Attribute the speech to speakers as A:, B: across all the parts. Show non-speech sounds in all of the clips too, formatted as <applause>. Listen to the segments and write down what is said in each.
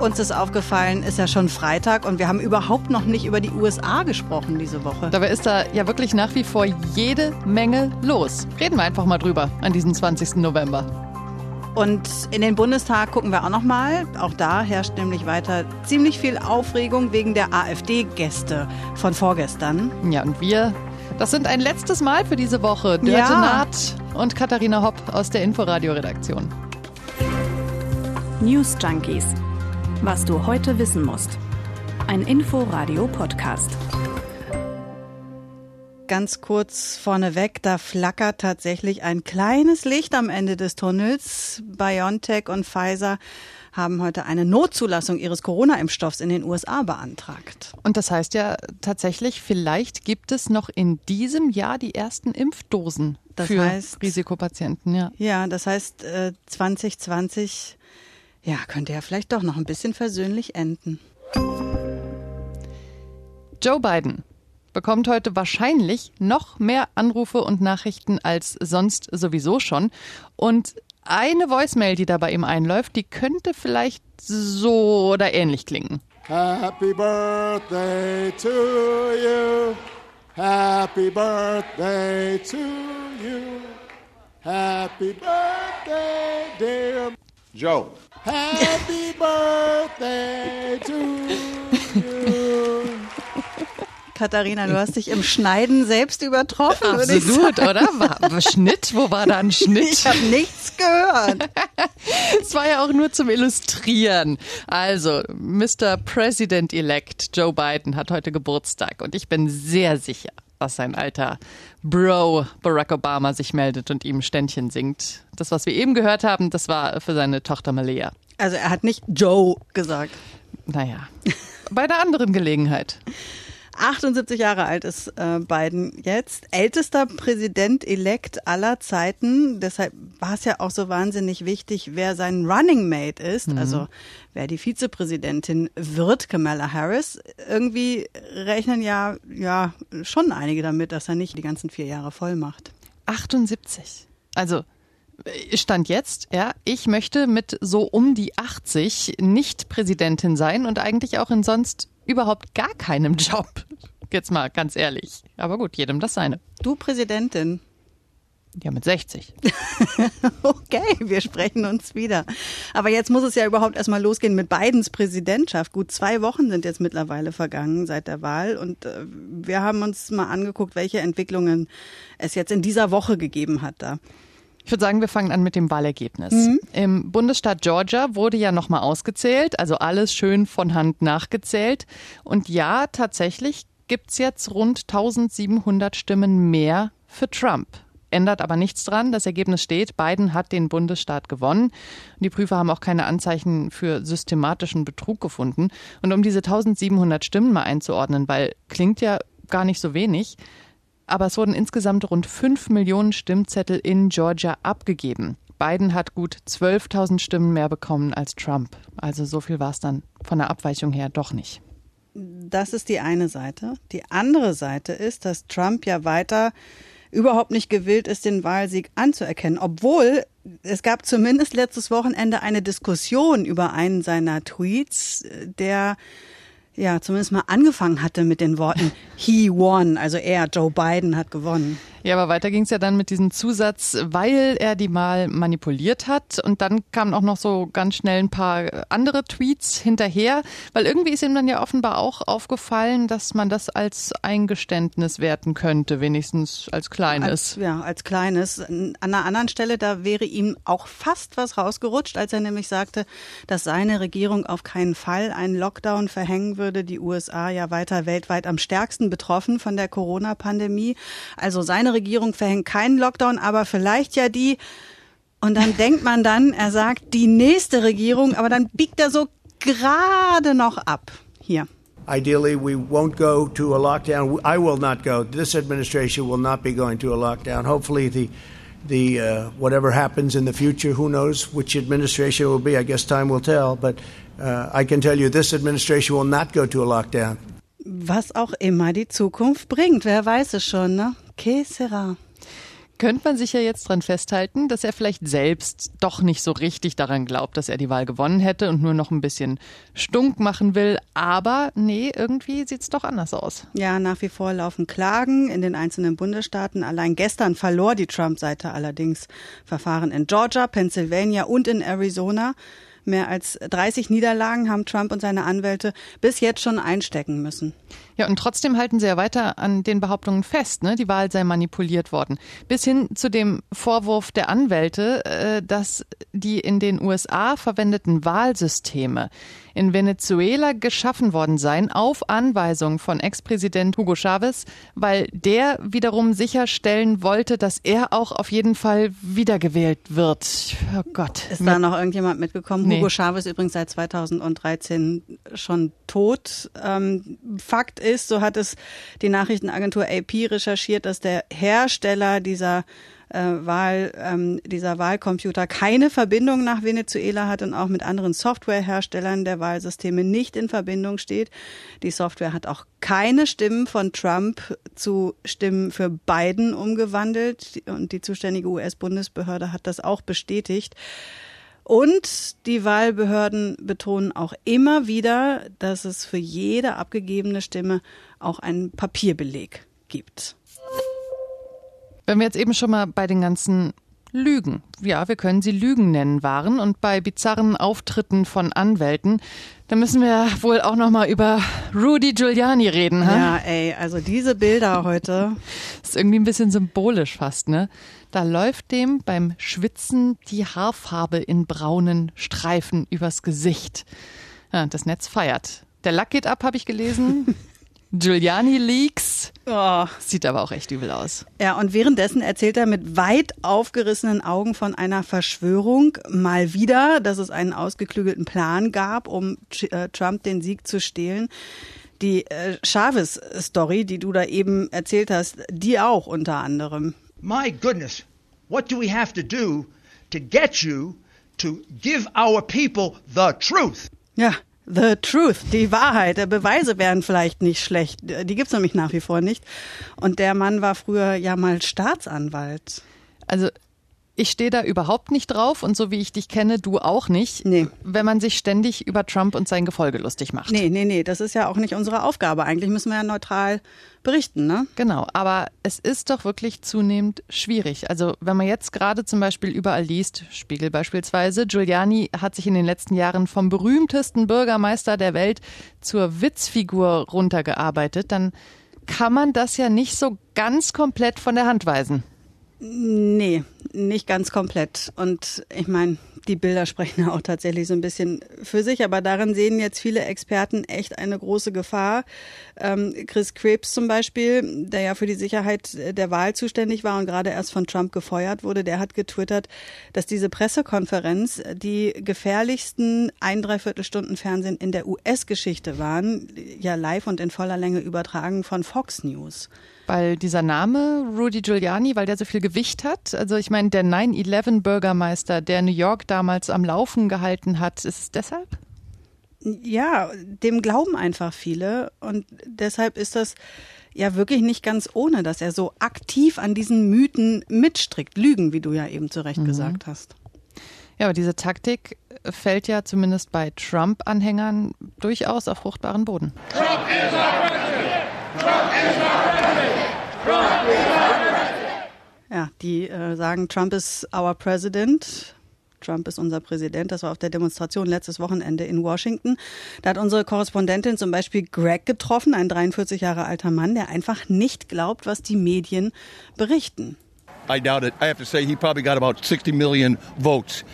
A: Uns ist aufgefallen, ist ja schon Freitag und wir haben überhaupt noch nicht über die USA gesprochen diese Woche.
B: Dabei ist da ja wirklich nach wie vor jede Menge los. Reden wir einfach mal drüber an diesem 20. November.
A: Und in den Bundestag gucken wir auch noch mal. Auch da herrscht nämlich weiter ziemlich viel Aufregung wegen der AfD-Gäste von vorgestern.
B: Ja, und wir, das sind ein letztes Mal für diese Woche. Dörte
A: Ja.
B: Naht und Katharina Hopp aus der Inforadio-Redaktion.
C: News Junkies. Was du heute wissen musst. Ein Info-Radio-Podcast.
A: Ganz kurz vorneweg, da flackert tatsächlich ein kleines Licht am Ende des Tunnels. BioNTech und Pfizer haben heute eine Notzulassung ihres Corona-Impfstoffs in den USA beantragt.
B: Und das heißt ja tatsächlich, vielleicht gibt es noch in diesem Jahr die ersten Impfdosen
A: Das
B: für
A: heißt-
B: Risikopatienten. Ja.
A: Ja, das heißt, äh, 2020 ja, könnte ja vielleicht doch noch ein bisschen versöhnlich enden.
B: Joe Biden bekommt heute wahrscheinlich noch mehr Anrufe und Nachrichten als sonst sowieso schon. Und eine Voicemail, die da bei ihm einläuft, die könnte vielleicht so oder ähnlich klingen.
D: Happy birthday to you. Happy birthday to you. Happy birthday, dear Joe. Happy birthday to you.
A: Katharina, du hast dich im Schneiden selbst übertroffen.
B: Absolut, oder? War Schnitt? Wo war da ein <laughs> Schnitt?
A: Ich habe nichts gehört. <laughs>
B: Es war ja auch nur zum Illustrieren. Also, Mr. President-elect Joe Biden hat heute Geburtstag und ich bin sehr sicher, dass sein alter Bro Barack Obama sich meldet und ihm Ständchen singt. Das, was wir eben gehört haben, das war für seine Tochter Malia.
A: Also er hat nicht Joe gesagt.
B: Naja, bei einer anderen Gelegenheit.
A: 78 Jahre alt ist äh, Biden jetzt. Ältester Präsident-elekt aller Zeiten. Deshalb war es ja auch so wahnsinnig wichtig, wer sein Running Mate ist. Also wer die Vizepräsidentin wird, Kamala Harris. Irgendwie rechnen ja, ja schon einige damit, dass er nicht die ganzen vier Jahre voll macht.
B: 78. Also, Stand jetzt, ja, ich möchte mit so um die 80 nicht Präsidentin sein und eigentlich auch in sonst überhaupt gar keinem Job. Jetzt mal ganz ehrlich. Aber gut, jedem das seine.
A: Du Präsidentin.
B: Ja, mit 60. <laughs>
A: Okay, wir sprechen uns wieder. Aber jetzt muss es ja überhaupt erstmal losgehen mit Bidens Präsidentschaft. Gut zwei Wochen sind jetzt mittlerweile vergangen seit der Wahl und äh, wir haben uns mal angeguckt, welche Entwicklungen es jetzt in dieser Woche gegeben hat da.
B: Ich würde sagen, wir fangen an mit dem Wahlergebnis. Im Bundesstaat Georgia wurde ja nochmal ausgezählt, also alles schön von Hand nachgezählt. Und ja, tatsächlich gibt's jetzt rund 1700 Stimmen mehr für Trump. Ändert aber nichts dran. Das Ergebnis steht, Biden hat den Bundesstaat gewonnen. Und die Prüfer haben auch keine Anzeichen für systematischen Betrug gefunden. Und um diese 1700 Stimmen mal einzuordnen, weil klingt ja gar nicht so wenig, aber es wurden insgesamt rund 5 Millionen Stimmzettel in Georgia abgegeben. Biden hat gut 12.000 Stimmen mehr bekommen als Trump. Also so viel war es dann von der Abweichung her doch nicht.
A: Das ist die eine Seite. Die andere Seite ist, dass Trump ja weiter überhaupt nicht gewillt ist, den Wahlsieg anzuerkennen, obwohl es gab zumindest letztes Wochenende eine Diskussion über einen seiner Tweets, der ja zumindest mal angefangen hatte mit den Worten He won, also er, Joe Biden, hat gewonnen.
B: Ja, aber weiter ging es ja dann mit diesem Zusatz, weil er die mal manipuliert hat. Und dann kamen auch noch so ganz schnell ein paar andere Tweets hinterher, weil irgendwie ist ihm dann ja offenbar auch aufgefallen, dass man das als Eingeständnis werten könnte, wenigstens als kleines.
A: Als, ja, als kleines. An einer anderen Stelle, da wäre ihm auch fast was rausgerutscht, als er nämlich sagte, dass seine Regierung auf keinen Fall einen Lockdown verhängen würde. Die USA ja weiter weltweit am stärksten betroffen von der Corona-Pandemie. Also seine Regierung verhängt keinen Lockdown, aber vielleicht ja die. Und dann denkt man dann, er sagt die nächste Regierung, aber dann biegt er so gerade noch ab. Hier.
E: Ideally, we won't go to a lockdown. I will not go. This administration will not be going to a lockdown. Hopefully, the the uh, whatever happens in the future, who knows which administration it will be? I guess time will tell. But uh, I can tell you, this administration will not go to a lockdown.
A: Was auch immer die Zukunft bringt, wer weiß es schon, ne? Que sera?
B: könnte man sich ja jetzt dran festhalten, dass er vielleicht selbst doch nicht so richtig daran glaubt, dass er die Wahl gewonnen hätte und nur noch ein bisschen stunk machen will. Aber nee, irgendwie sieht es doch anders aus.
A: Ja, nach wie vor laufen Klagen in den einzelnen Bundesstaaten. Allein gestern verlor die Trump-Seite allerdings Verfahren in Georgia, Pennsylvania und in Arizona. Mehr als 30 Niederlagen haben Trump und seine Anwälte bis jetzt schon einstecken müssen.
B: Ja, und trotzdem halten sie ja weiter an den Behauptungen fest, ne? die Wahl sei manipuliert worden. Bis hin zu dem Vorwurf der Anwälte, äh, dass die in den USA verwendeten Wahlsysteme in Venezuela geschaffen worden seien auf Anweisung von Ex-Präsident Hugo Chavez, weil der wiederum sicherstellen wollte, dass er auch auf jeden Fall wiedergewählt wird. Oh Gott.
A: Ist da noch irgendjemand mitgekommen? Nee. Hugo Chavez übrigens seit 2013 schon tot. Ähm, Fakt ist, so hat es die Nachrichtenagentur AP recherchiert, dass der Hersteller dieser äh, Wahl, ähm, dieser Wahlcomputer keine Verbindung nach Venezuela hat und auch mit anderen Softwareherstellern der Wahlsysteme nicht in Verbindung steht. Die Software hat auch keine Stimmen von Trump zu Stimmen für Biden umgewandelt und die zuständige US-Bundesbehörde hat das auch bestätigt. Und die Wahlbehörden betonen auch immer wieder, dass es für jede abgegebene Stimme auch einen Papierbeleg gibt.
B: Wenn wir jetzt eben schon mal bei den ganzen Lügen, ja, wir können sie Lügen nennen, waren und bei bizarren Auftritten von Anwälten, dann müssen wir wohl auch noch mal über Rudy Giuliani reden, ha?
A: Ja, ey, also diese Bilder heute.
B: Das <laughs> ist irgendwie ein bisschen symbolisch fast, ne? Da läuft dem beim Schwitzen die Haarfarbe in braunen Streifen übers Gesicht. Ja, das Netz feiert. Der Lack geht ab, habe ich gelesen. <laughs> Giuliani Leaks. Oh. Sieht aber auch echt übel aus.
A: Ja, und währenddessen erzählt er mit weit aufgerissenen Augen von einer Verschwörung mal wieder, dass es einen ausgeklügelten Plan gab, um äh, Trump den Sieg zu stehlen. Die äh, Chavez-Story, die du da eben erzählt hast, die auch unter anderem.
F: My goodness, what do we have to do to get you to give our people the truth?
A: Ja, The Truth, die Wahrheit. Beweise wären vielleicht nicht schlecht. Die gibt's nämlich nach wie vor nicht. Und der Mann war früher ja mal Staatsanwalt.
B: Also ich stehe da überhaupt nicht drauf und so wie ich dich kenne, du auch nicht. Nee. Wenn man sich ständig über Trump und sein Gefolge lustig macht.
A: Nee, nee, nee, das ist ja auch nicht unsere Aufgabe. Eigentlich müssen wir ja neutral berichten, ne?
B: Genau, aber es ist doch wirklich zunehmend schwierig. Also wenn man jetzt gerade zum Beispiel überall liest, Spiegel beispielsweise, Giuliani hat sich in den letzten Jahren vom berühmtesten Bürgermeister der Welt zur Witzfigur runtergearbeitet, dann kann man das ja nicht so ganz komplett von der Hand weisen.
A: Nee, nicht ganz komplett. Und ich meine, die Bilder sprechen ja <laughs> auch tatsächlich so ein bisschen für sich, aber darin sehen jetzt viele Experten echt eine große Gefahr. Ähm, Chris Krebs zum Beispiel, der ja für die Sicherheit der Wahl zuständig war und gerade erst von Trump gefeuert wurde, der hat getwittert, dass diese Pressekonferenz die gefährlichsten ein Dreiviertelstunden Fernsehen in der US-Geschichte waren, ja live und in voller Länge übertragen von Fox News
B: weil dieser Name Rudy Giuliani, weil der so viel Gewicht hat. Also ich meine, der 9-11-Bürgermeister, der New York damals am Laufen gehalten hat, ist es deshalb?
A: Ja, dem glauben einfach viele und deshalb ist das ja wirklich nicht ganz ohne, dass er so aktiv an diesen Mythen mitstrickt. Lügen, wie du ja eben zu Recht mhm. gesagt hast.
B: Ja, aber diese Taktik fällt ja zumindest bei Trump-Anhängern durchaus auf fruchtbaren Boden. Trump is our president! Trump is our
A: president! Ja, die äh, sagen, Trump ist our president. Trump ist unser Präsident. Das war auf der Demonstration letztes Wochenende in Washington. Da hat unsere Korrespondentin zum Beispiel Greg getroffen, ein 43 Jahre alter Mann, der einfach nicht glaubt, was die Medien berichten.
G: I doubt it. I have to say he probably got about 60 million votes.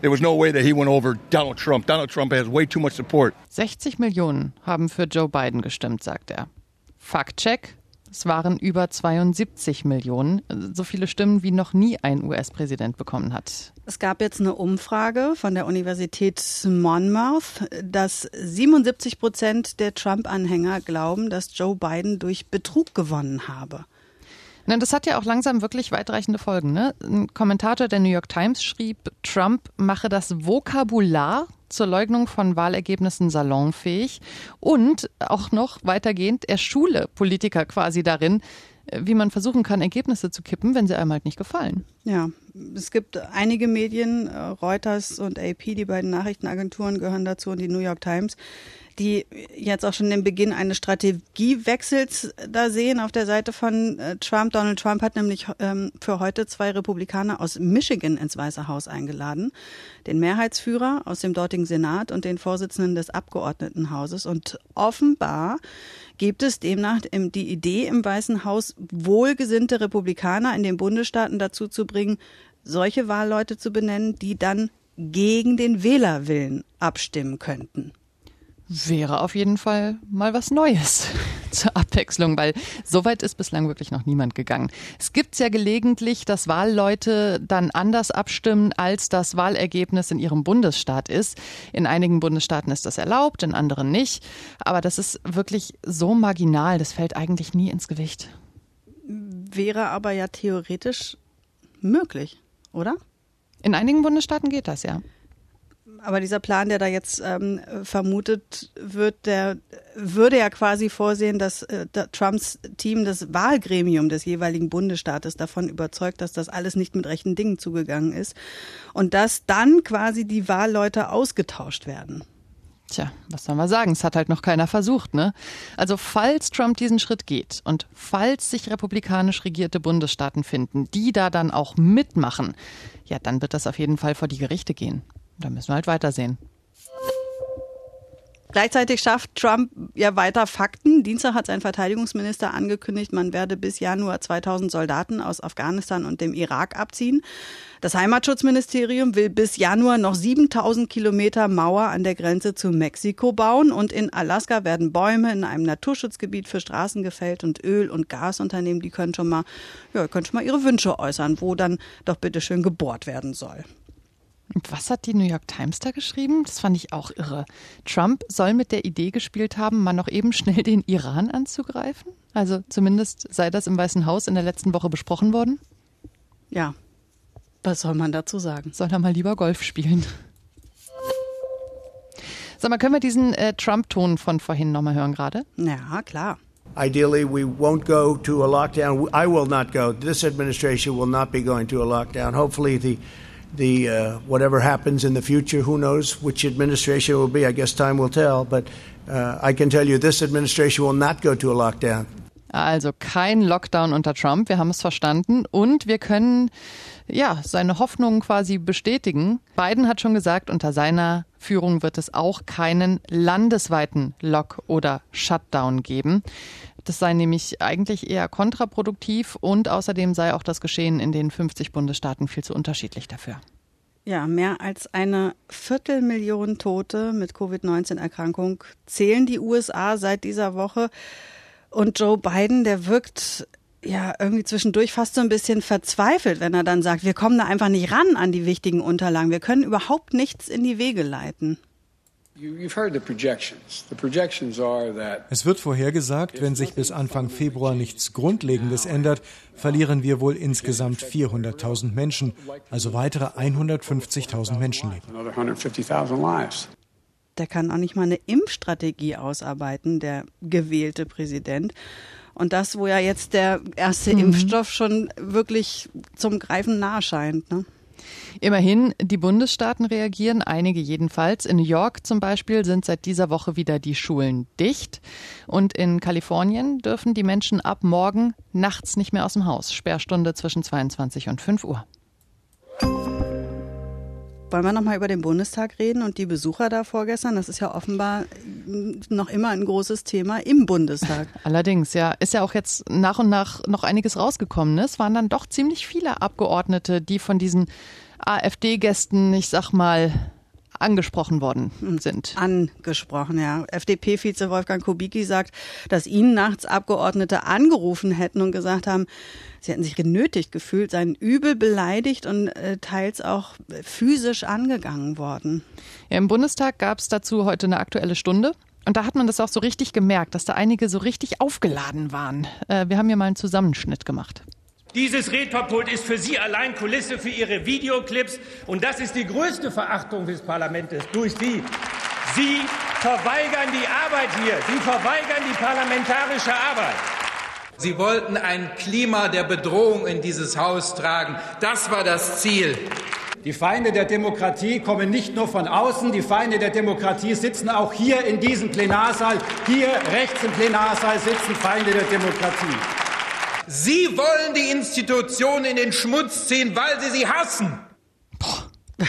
G: There was no way that he went over Donald Trump. Donald Trump has way too much support.
B: 60 Millionen haben für Joe Biden gestimmt, sagt er. Faktcheck. Es waren über 72 Millionen, so viele Stimmen wie noch nie ein US-Präsident bekommen hat.
A: Es gab jetzt eine Umfrage von der Universität Monmouth, dass 77 Prozent der Trump-Anhänger glauben, dass Joe Biden durch Betrug gewonnen habe.
B: Na, das hat ja auch langsam wirklich weitreichende Folgen. Ne? Ein Kommentator der New York Times schrieb, Trump mache das Vokabular zur Leugnung von Wahlergebnissen salonfähig und auch noch weitergehend, er schule Politiker quasi darin, äh, wie man versuchen kann, Ergebnisse zu kippen, wenn sie einem halt nicht gefallen.
A: Ja, es gibt einige Medien, äh, Reuters und AP, die beiden Nachrichtenagenturen gehören dazu und die New York Times, die jetzt auch schon den Beginn eines Strategiewechsels da sehen auf der Seite von äh, Trump. Donald Trump hat nämlich ähm, für heute zwei Republikaner aus Michigan ins Weiße Haus eingeladen. Den Mehrheitsführer aus dem dortigen Senat und den Vorsitzenden des Abgeordnetenhauses. Und offenbar gibt es demnach die Idee im Weißen Haus, wohlgesinnte Republikaner in den Bundesstaaten dazu zu bringen, solche Wahlleute zu benennen, die dann gegen den Wählerwillen abstimmen könnten.
B: Wäre auf jeden Fall mal was Neues <laughs> zur Abwechslung, weil so weit ist bislang wirklich noch niemand gegangen. Es gibt ja gelegentlich, dass Wahlleute dann anders abstimmen, als das Wahlergebnis in ihrem Bundesstaat ist. In einigen Bundesstaaten ist das erlaubt, in anderen nicht. Aber das ist wirklich so marginal, das fällt eigentlich nie ins Gewicht.
A: Wäre aber ja theoretisch möglich, oder?
B: In einigen Bundesstaaten geht das ja.
A: Aber dieser Plan, der da jetzt ähm, vermutet wird, der würde ja quasi vorsehen, dass äh, Trumps Team das Wahlgremium des jeweiligen Bundesstaates davon überzeugt, dass das alles nicht mit rechten Dingen zugegangen ist und dass dann quasi die Wahlleute ausgetauscht werden.
B: Tja, was soll man sagen? Es hat halt noch keiner versucht, ne? Also falls Trump diesen Schritt geht und falls sich republikanisch regierte Bundesstaaten finden, die da dann auch mitmachen, ja, dann wird das auf jeden Fall vor die Gerichte gehen. Da müssen wir halt weitersehen.
A: Gleichzeitig schafft Trump ja weiter Fakten. Dienstag hat sein Verteidigungsminister angekündigt, man werde bis Januar 2000 Soldaten aus Afghanistan und dem Irak abziehen. Das Heimatschutzministerium will bis Januar noch 7000 Kilometer Mauer an der Grenze zu Mexiko bauen und in Alaska werden Bäume in einem Naturschutzgebiet für Straßen gefällt und Öl- und Gasunternehmen, die können schon mal, ja, können schon mal ihre Wünsche äußern, wo dann doch bitteschön gebohrt werden soll.
B: Was hat die New York Times da geschrieben? Das fand ich auch irre. Trump soll mit der Idee gespielt haben, mal noch eben schnell den Iran anzugreifen? Also zumindest sei das im Weißen Haus in der letzten Woche besprochen worden?
A: Ja. Was soll man dazu sagen?
B: Soll er mal lieber Golf spielen? Sag mal, können wir diesen äh, Trump-Ton von vorhin nochmal hören gerade?
A: Ja, klar.
E: Ideally, we won't go to a lockdown. I will not go. This administration will not be going to a lockdown. Hopefully, the the uh, whatever happens in the future, who knows which administration will be? I guess time will tell. But uh, I can tell you, this administration will not go to a lockdown.
B: Also kein Lockdown unter Trump. Wir haben es verstanden und wir können ja seine Hoffnungen quasi bestätigen. Biden hat schon gesagt, unter seiner Führung wird es auch keinen landesweiten Lock- oder Shutdown geben. Das sei nämlich eigentlich eher kontraproduktiv und außerdem sei auch das Geschehen in den 50 Bundesstaaten viel zu unterschiedlich dafür.
A: Ja, mehr als eine Viertelmillion Tote mit Covid-19-Erkrankung zählen die USA seit dieser Woche. Und Joe Biden, der wirkt ja irgendwie zwischendurch fast so ein bisschen verzweifelt, wenn er dann sagt, wir kommen da einfach nicht ran an die wichtigen Unterlagen. Wir können überhaupt nichts in die Wege leiten.
H: Es wird vorhergesagt, wenn sich bis Anfang Februar nichts Grundlegendes ändert, verlieren wir wohl insgesamt 400.000 Menschen, also weitere 150.000 Menschenleben.
A: Der kann auch nicht mal eine Impfstrategie ausarbeiten, der gewählte Präsident. Und das, wo ja jetzt der erste mhm. Impfstoff schon wirklich zum Greifen nahe scheint. Ne?
B: Immerhin, die Bundesstaaten reagieren, einige jedenfalls. In New York zum Beispiel sind seit dieser Woche wieder die Schulen dicht. Und in Kalifornien dürfen die Menschen ab morgen nachts nicht mehr aus dem Haus. Sperrstunde zwischen 22 und 5 Uhr.
A: Wollen wir nochmal über den Bundestag reden und die Besucher da vorgestern? Das ist ja offenbar noch immer ein großes Thema im Bundestag. <laughs>
B: Allerdings, ja. Ist ja auch jetzt nach und nach noch einiges rausgekommen. Ne? Es waren dann doch ziemlich viele Abgeordnete, die von diesen AfD-Gästen, ich sag mal, angesprochen worden sind.
A: Angesprochen, ja. FDP-Vize Wolfgang Kubicki sagt, dass ihn nachts Abgeordnete angerufen hätten und gesagt haben, sie hätten sich genötigt gefühlt, seien übel beleidigt und äh, teils auch physisch angegangen worden.
B: Ja, Im Bundestag gab es dazu heute eine aktuelle Stunde. Und da hat man das auch so richtig gemerkt, dass da einige so richtig aufgeladen waren. Äh, wir haben hier mal einen Zusammenschnitt gemacht.
I: Dieses Rednerpult ist für Sie allein Kulisse für Ihre Videoclips. Und das ist die größte Verachtung des Parlaments durch Sie. Sie verweigern die Arbeit hier. Sie verweigern die parlamentarische Arbeit.
J: Sie wollten ein Klima der Bedrohung in dieses Haus tragen. Das war das Ziel.
K: Die Feinde der Demokratie kommen nicht nur von außen, die Feinde der Demokratie sitzen auch hier in diesem Plenarsaal. Hier rechts im Plenarsaal sitzen Feinde der Demokratie.
J: Sie wollen die Institutionen in den Schmutz ziehen, weil sie sie hassen.
A: Boah. <laughs>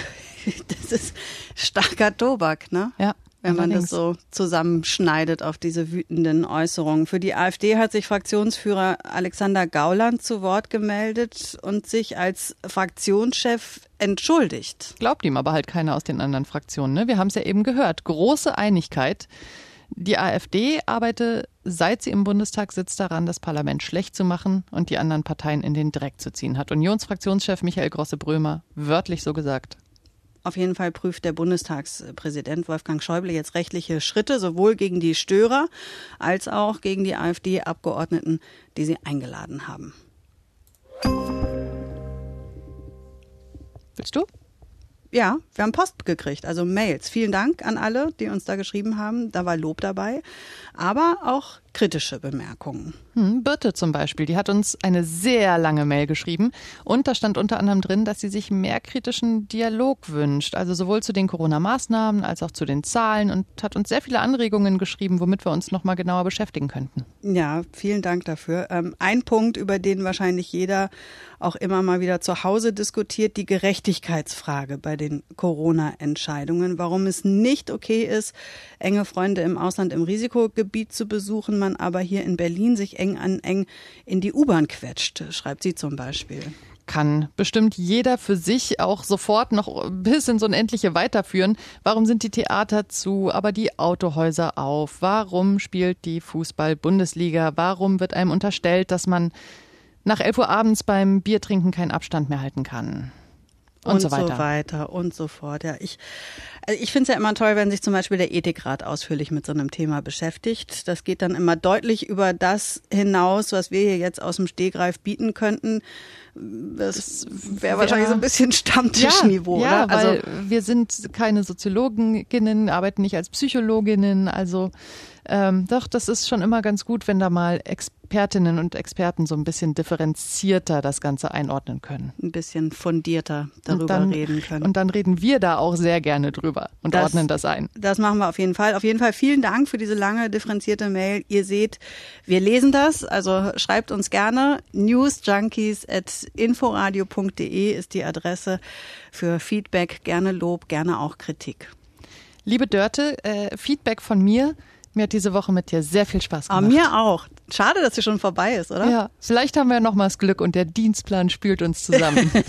A: Das ist starker Tobak, ne?
B: Ja
A: wenn man das so zusammenschneidet auf diese wütenden Äußerungen. Für die AfD hat sich Fraktionsführer Alexander Gauland zu Wort gemeldet und sich als Fraktionschef entschuldigt.
B: Glaubt ihm aber halt keiner aus den anderen Fraktionen. Ne? Wir haben es ja eben gehört. Große Einigkeit. Die AfD arbeitet, seit sie im Bundestag sitzt, daran, das Parlament schlecht zu machen und die anderen Parteien in den Dreck zu ziehen, hat Unionsfraktionschef Michael Grosse-Brömer wörtlich so gesagt.
A: Auf jeden Fall prüft der Bundestagspräsident Wolfgang Schäuble jetzt rechtliche Schritte, sowohl gegen die Störer als auch gegen die AfD-Abgeordneten, die sie eingeladen haben.
B: Willst du?
A: Ja, wir haben Post gekriegt, also Mails. Vielen Dank an alle, die uns da geschrieben haben. Da war Lob dabei, aber auch kritische Bemerkungen.
B: Hm, Birte zum Beispiel, die hat uns eine sehr lange Mail geschrieben und da stand unter anderem drin, dass sie sich mehr kritischen Dialog wünscht, also sowohl zu den Corona-Maßnahmen als auch zu den Zahlen und hat uns sehr viele Anregungen geschrieben, womit wir uns nochmal genauer beschäftigen könnten.
A: Ja, vielen Dank dafür. Ähm, ein Punkt, über den wahrscheinlich jeder auch immer mal wieder zu Hause diskutiert, die Gerechtigkeitsfrage bei den Corona-Entscheidungen, warum es nicht okay ist, enge Freunde im Ausland im Risikogebiet zu besuchen, man aber hier in Berlin sich eng an eng in die U-Bahn quetscht, schreibt sie zum Beispiel
B: kann bestimmt jeder für sich auch sofort noch bis ins Unendliche weiterführen. Warum sind die Theater zu, aber die Autohäuser auf? Warum spielt die Fußball-Bundesliga? Warum wird einem unterstellt, dass man nach 11 Uhr abends beim Biertrinken keinen Abstand mehr halten kann?
A: Und, und so, weiter. so weiter und so fort. Ja, ich, also ich finde es ja immer toll, wenn sich zum Beispiel der Ethikrat ausführlich mit so einem Thema beschäftigt. Das geht dann immer deutlich über das hinaus, was wir hier jetzt aus dem Stehgreif bieten könnten. Das wäre wahrscheinlich so ein bisschen Stammtischniveau,
B: ja,
A: oder?
B: Ja, also, weil wir sind keine Soziologinnen, arbeiten nicht als Psychologinnen, also ähm, doch, das ist schon immer ganz gut, wenn da mal Expertinnen und Experten so ein bisschen differenzierter das Ganze einordnen können.
A: Ein bisschen fundierter darüber
B: dann,
A: reden können.
B: Und dann reden wir da auch sehr gerne drüber und das, ordnen das ein.
A: Das machen wir auf jeden Fall. Auf jeden Fall vielen Dank für diese lange differenzierte Mail. Ihr seht, wir lesen das, also schreibt uns gerne. Newsjunkies at inforadio.de ist die Adresse für Feedback, gerne Lob, gerne auch Kritik.
B: Liebe Dörte, äh, Feedback von mir. Mir hat diese Woche mit dir sehr viel Spaß ah,
A: gemacht. Ah, mir auch. Schade, dass sie schon vorbei ist, oder?
B: Ja, vielleicht haben wir noch mal das Glück und der Dienstplan spült uns zusammen. <laughs>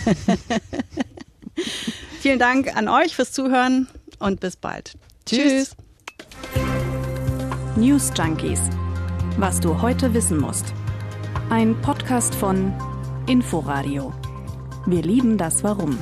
B: <laughs>
A: Vielen Dank an euch fürs Zuhören und bis bald.
B: Tschüss. Tschüss.
C: News Junkies. Was du heute wissen musst. Ein Podcast von Inforadio. Wir lieben das Warum.